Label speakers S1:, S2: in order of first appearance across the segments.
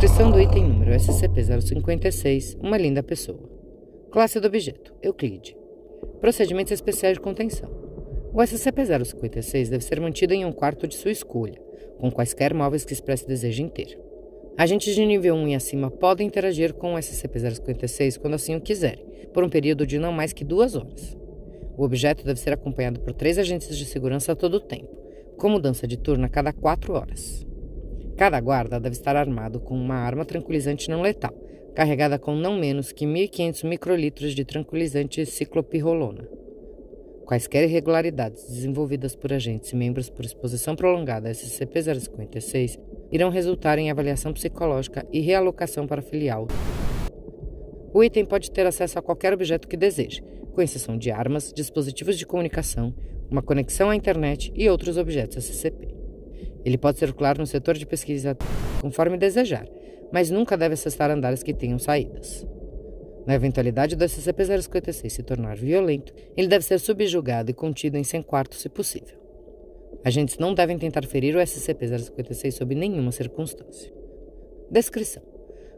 S1: Transcrição do item número SCP-056, uma linda pessoa. Classe do objeto, Euclide. Procedimentos especiais de contenção. O SCP-056 deve ser mantido em um quarto de sua escolha, com quaisquer móveis que expresse desejo inteiro. Agentes de nível 1 e acima podem interagir com o SCP-056 quando assim o quiserem, por um período de não mais que duas horas. O objeto deve ser acompanhado por três agentes de segurança a todo o tempo, com mudança de turno a cada quatro horas. Cada guarda deve estar armado com uma arma tranquilizante não letal, carregada com não menos que 1.500 microlitros de tranquilizante ciclopirrolona. Quaisquer irregularidades desenvolvidas por agentes e membros por exposição prolongada a SCP-056 irão resultar em avaliação psicológica e realocação para a filial. O item pode ter acesso a qualquer objeto que deseje, com exceção de armas, dispositivos de comunicação, uma conexão à internet e outros objetos SCP. Ele pode circular no setor de pesquisa conforme desejar, mas nunca deve acessar andares que tenham saídas. Na eventualidade do SCP-056 se tornar violento, ele deve ser subjugado e contido em 100 quartos se possível. Agentes não devem tentar ferir o SCP-056 sob nenhuma circunstância. Descrição: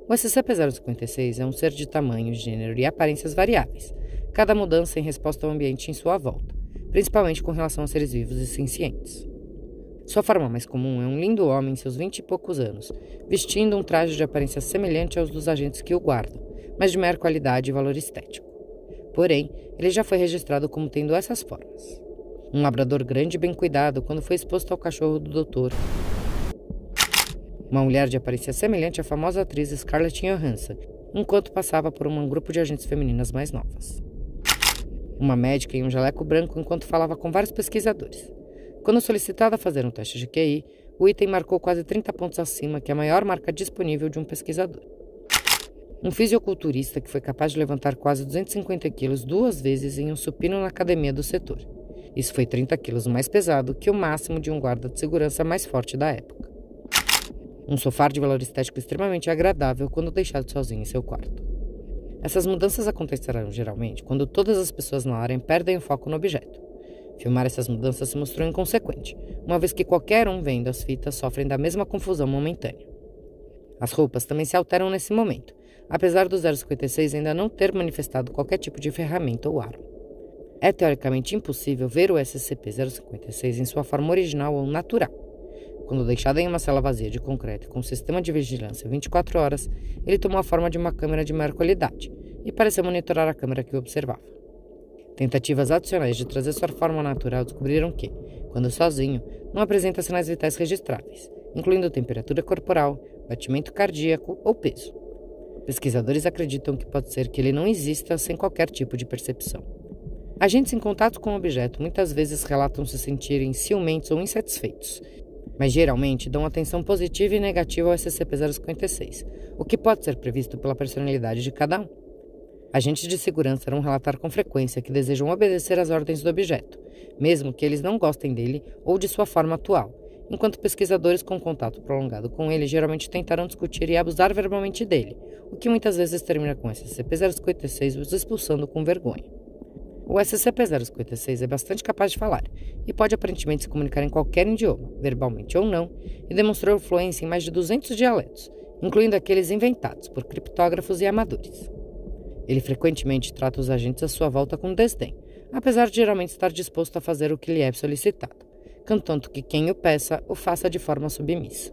S1: O SCP-056 é um ser de tamanho, gênero e aparências variáveis, cada mudança em resposta ao ambiente em sua volta, principalmente com relação a seres vivos e sencientes. Sua forma mais comum é um lindo homem em seus vinte e poucos anos, vestindo um traje de aparência semelhante aos dos agentes que o guardam, mas de maior qualidade e valor estético. Porém, ele já foi registrado como tendo essas formas. Um labrador grande e bem cuidado quando foi exposto ao cachorro do doutor. Uma mulher de aparência semelhante à famosa atriz Scarlett Johansson, enquanto passava por um grupo de agentes femininas mais novas. Uma médica em um jaleco branco enquanto falava com vários pesquisadores. Quando solicitada a fazer um teste de QI, o item marcou quase 30 pontos acima que a maior marca disponível de um pesquisador. Um fisiculturista que foi capaz de levantar quase 250 quilos duas vezes em um supino na academia do setor. Isso foi 30 quilos mais pesado que o máximo de um guarda de segurança mais forte da época. Um sofá de valor estético extremamente agradável quando deixado sozinho em seu quarto. Essas mudanças acontecerão geralmente quando todas as pessoas na área perdem o foco no objeto. Filmar essas mudanças se mostrou inconsequente, uma vez que qualquer um vendo as fitas sofrem da mesma confusão momentânea. As roupas também se alteram nesse momento, apesar do 056 ainda não ter manifestado qualquer tipo de ferramenta ou arma. É teoricamente impossível ver o SCP-056 em sua forma original ou natural. Quando deixado em uma cela vazia de concreto com um sistema de vigilância 24 horas, ele tomou a forma de uma câmera de maior qualidade e pareceu monitorar a câmera que o observava. Tentativas adicionais de trazer sua forma natural descobriram que, quando sozinho, não apresenta sinais vitais registráveis, incluindo temperatura corporal, batimento cardíaco ou peso. Pesquisadores acreditam que pode ser que ele não exista sem qualquer tipo de percepção. Agentes em contato com o objeto muitas vezes relatam se sentirem ciumentos ou insatisfeitos, mas geralmente dão atenção positiva e negativa ao SCP-056, o que pode ser previsto pela personalidade de cada um. Agentes de segurança irão relatar com frequência que desejam obedecer às ordens do objeto, mesmo que eles não gostem dele ou de sua forma atual, enquanto pesquisadores com contato prolongado com ele geralmente tentarão discutir e abusar verbalmente dele, o que muitas vezes termina com SCP-056 os expulsando com vergonha. O SCP-056 é bastante capaz de falar e pode aparentemente se comunicar em qualquer idioma, verbalmente ou não, e demonstrou fluência em mais de 200 dialetos, incluindo aqueles inventados por criptógrafos e amadores. Ele frequentemente trata os agentes à sua volta com desdém, apesar de geralmente estar disposto a fazer o que lhe é solicitado, contanto que quem o peça o faça de forma submissa.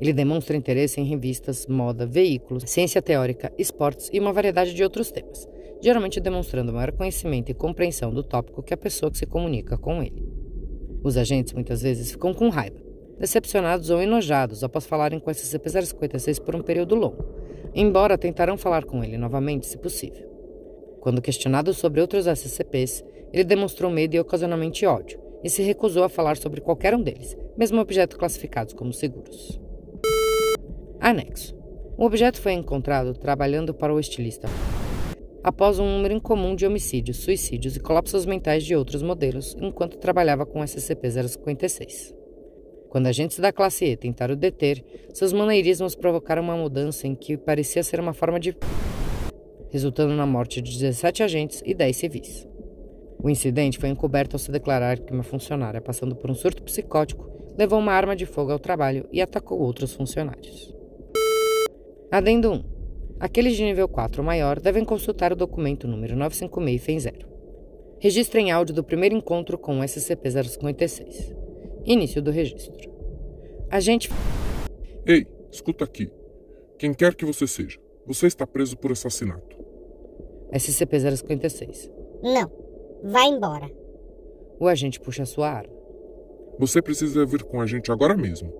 S1: Ele demonstra interesse em revistas, moda, veículos, ciência teórica, esportes e uma variedade de outros temas geralmente demonstrando maior conhecimento e compreensão do tópico que a pessoa que se comunica com ele. Os agentes muitas vezes ficam com raiva, decepcionados ou enojados após falarem com SCP-056 por um período longo, embora tentarão falar com ele novamente se possível. Quando questionado sobre outros SCPs, ele demonstrou medo e ocasionalmente ódio, e se recusou a falar sobre qualquer um deles, mesmo objetos classificados como seguros. Anexo. O objeto foi encontrado trabalhando para o estilista após um número incomum de homicídios, suicídios e colapsos mentais de outros modelos enquanto trabalhava com SCP-056. Quando agentes da classe E tentaram deter, seus maneirismos provocaram uma mudança em que parecia ser uma forma de. resultando na morte de 17 agentes e 10 civis. O incidente foi encoberto ao se declarar que uma funcionária, passando por um surto psicótico, levou uma arma de fogo ao trabalho e atacou outros funcionários. Adendo 1. Aqueles de nível 4 ou maior devem consultar o documento número 956 FEM 0. Registro em áudio do primeiro encontro com o SCP-056. Início do registro. Agente.
S2: Ei, escuta aqui. Quem quer que você seja, você está preso por assassinato.
S1: SCP-056.
S3: Não. Vai embora.
S1: O agente puxa sua arma.
S2: Você precisa vir com a gente agora mesmo.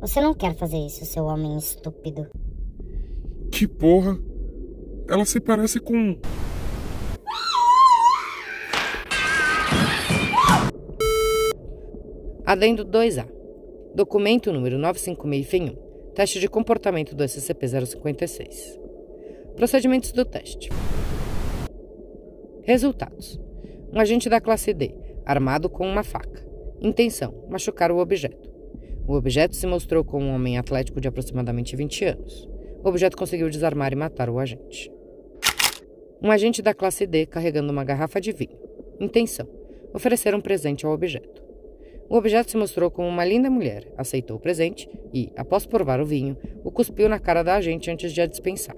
S3: Você não quer fazer isso, seu homem estúpido.
S2: Que porra? Ela se parece com.
S1: Adendo 2A. Documento número 956 1 Teste de comportamento do SCP-056. Procedimentos do teste. Resultados: Um agente da classe D, armado com uma faca. Intenção: machucar o objeto. O objeto se mostrou como um homem atlético de aproximadamente 20 anos. O objeto conseguiu desarmar e matar o agente. Um agente da classe D carregando uma garrafa de vinho. Intenção: oferecer um presente ao objeto. O objeto se mostrou como uma linda mulher, aceitou o presente e, após provar o vinho, o cuspiu na cara da agente antes de a dispensar.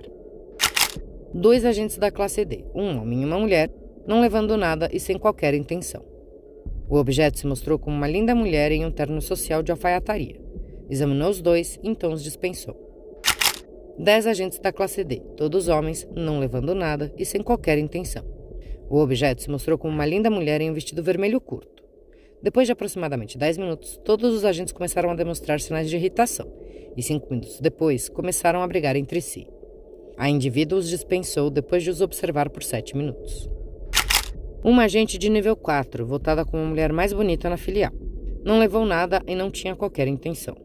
S1: Dois agentes da classe D, um homem e uma mulher, não levando nada e sem qualquer intenção. O objeto se mostrou como uma linda mulher em um terno social de alfaiataria. Examinou os dois e então os dispensou. Dez agentes da classe D, todos homens, não levando nada e sem qualquer intenção. O objeto se mostrou como uma linda mulher em um vestido vermelho curto. Depois de aproximadamente 10 minutos, todos os agentes começaram a demonstrar sinais de irritação, e cinco minutos depois começaram a brigar entre si. A indivíduo os dispensou depois de os observar por 7 minutos. Uma agente de nível 4, votada como a mulher mais bonita na filial. Não levou nada e não tinha qualquer intenção.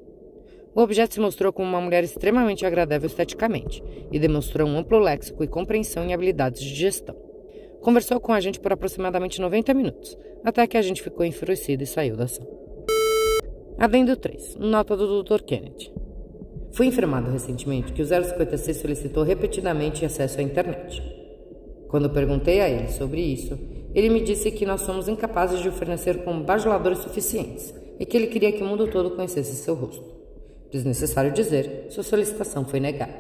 S1: O objeto se mostrou como uma mulher extremamente agradável esteticamente e demonstrou um amplo léxico e compreensão em habilidades de gestão. Conversou com a gente por aproximadamente 90 minutos, até que a gente ficou enfurecido e saiu da sala. Adendo 3. Nota do Dr. Kennedy. Fui informado recentemente que o 056 solicitou repetidamente acesso à internet. Quando perguntei a ele sobre isso, ele me disse que nós somos incapazes de o fornecer com bajuladores suficientes e que ele queria que o mundo todo conhecesse seu rosto. Desnecessário dizer, sua solicitação foi negada.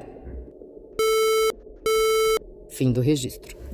S1: Fim do registro.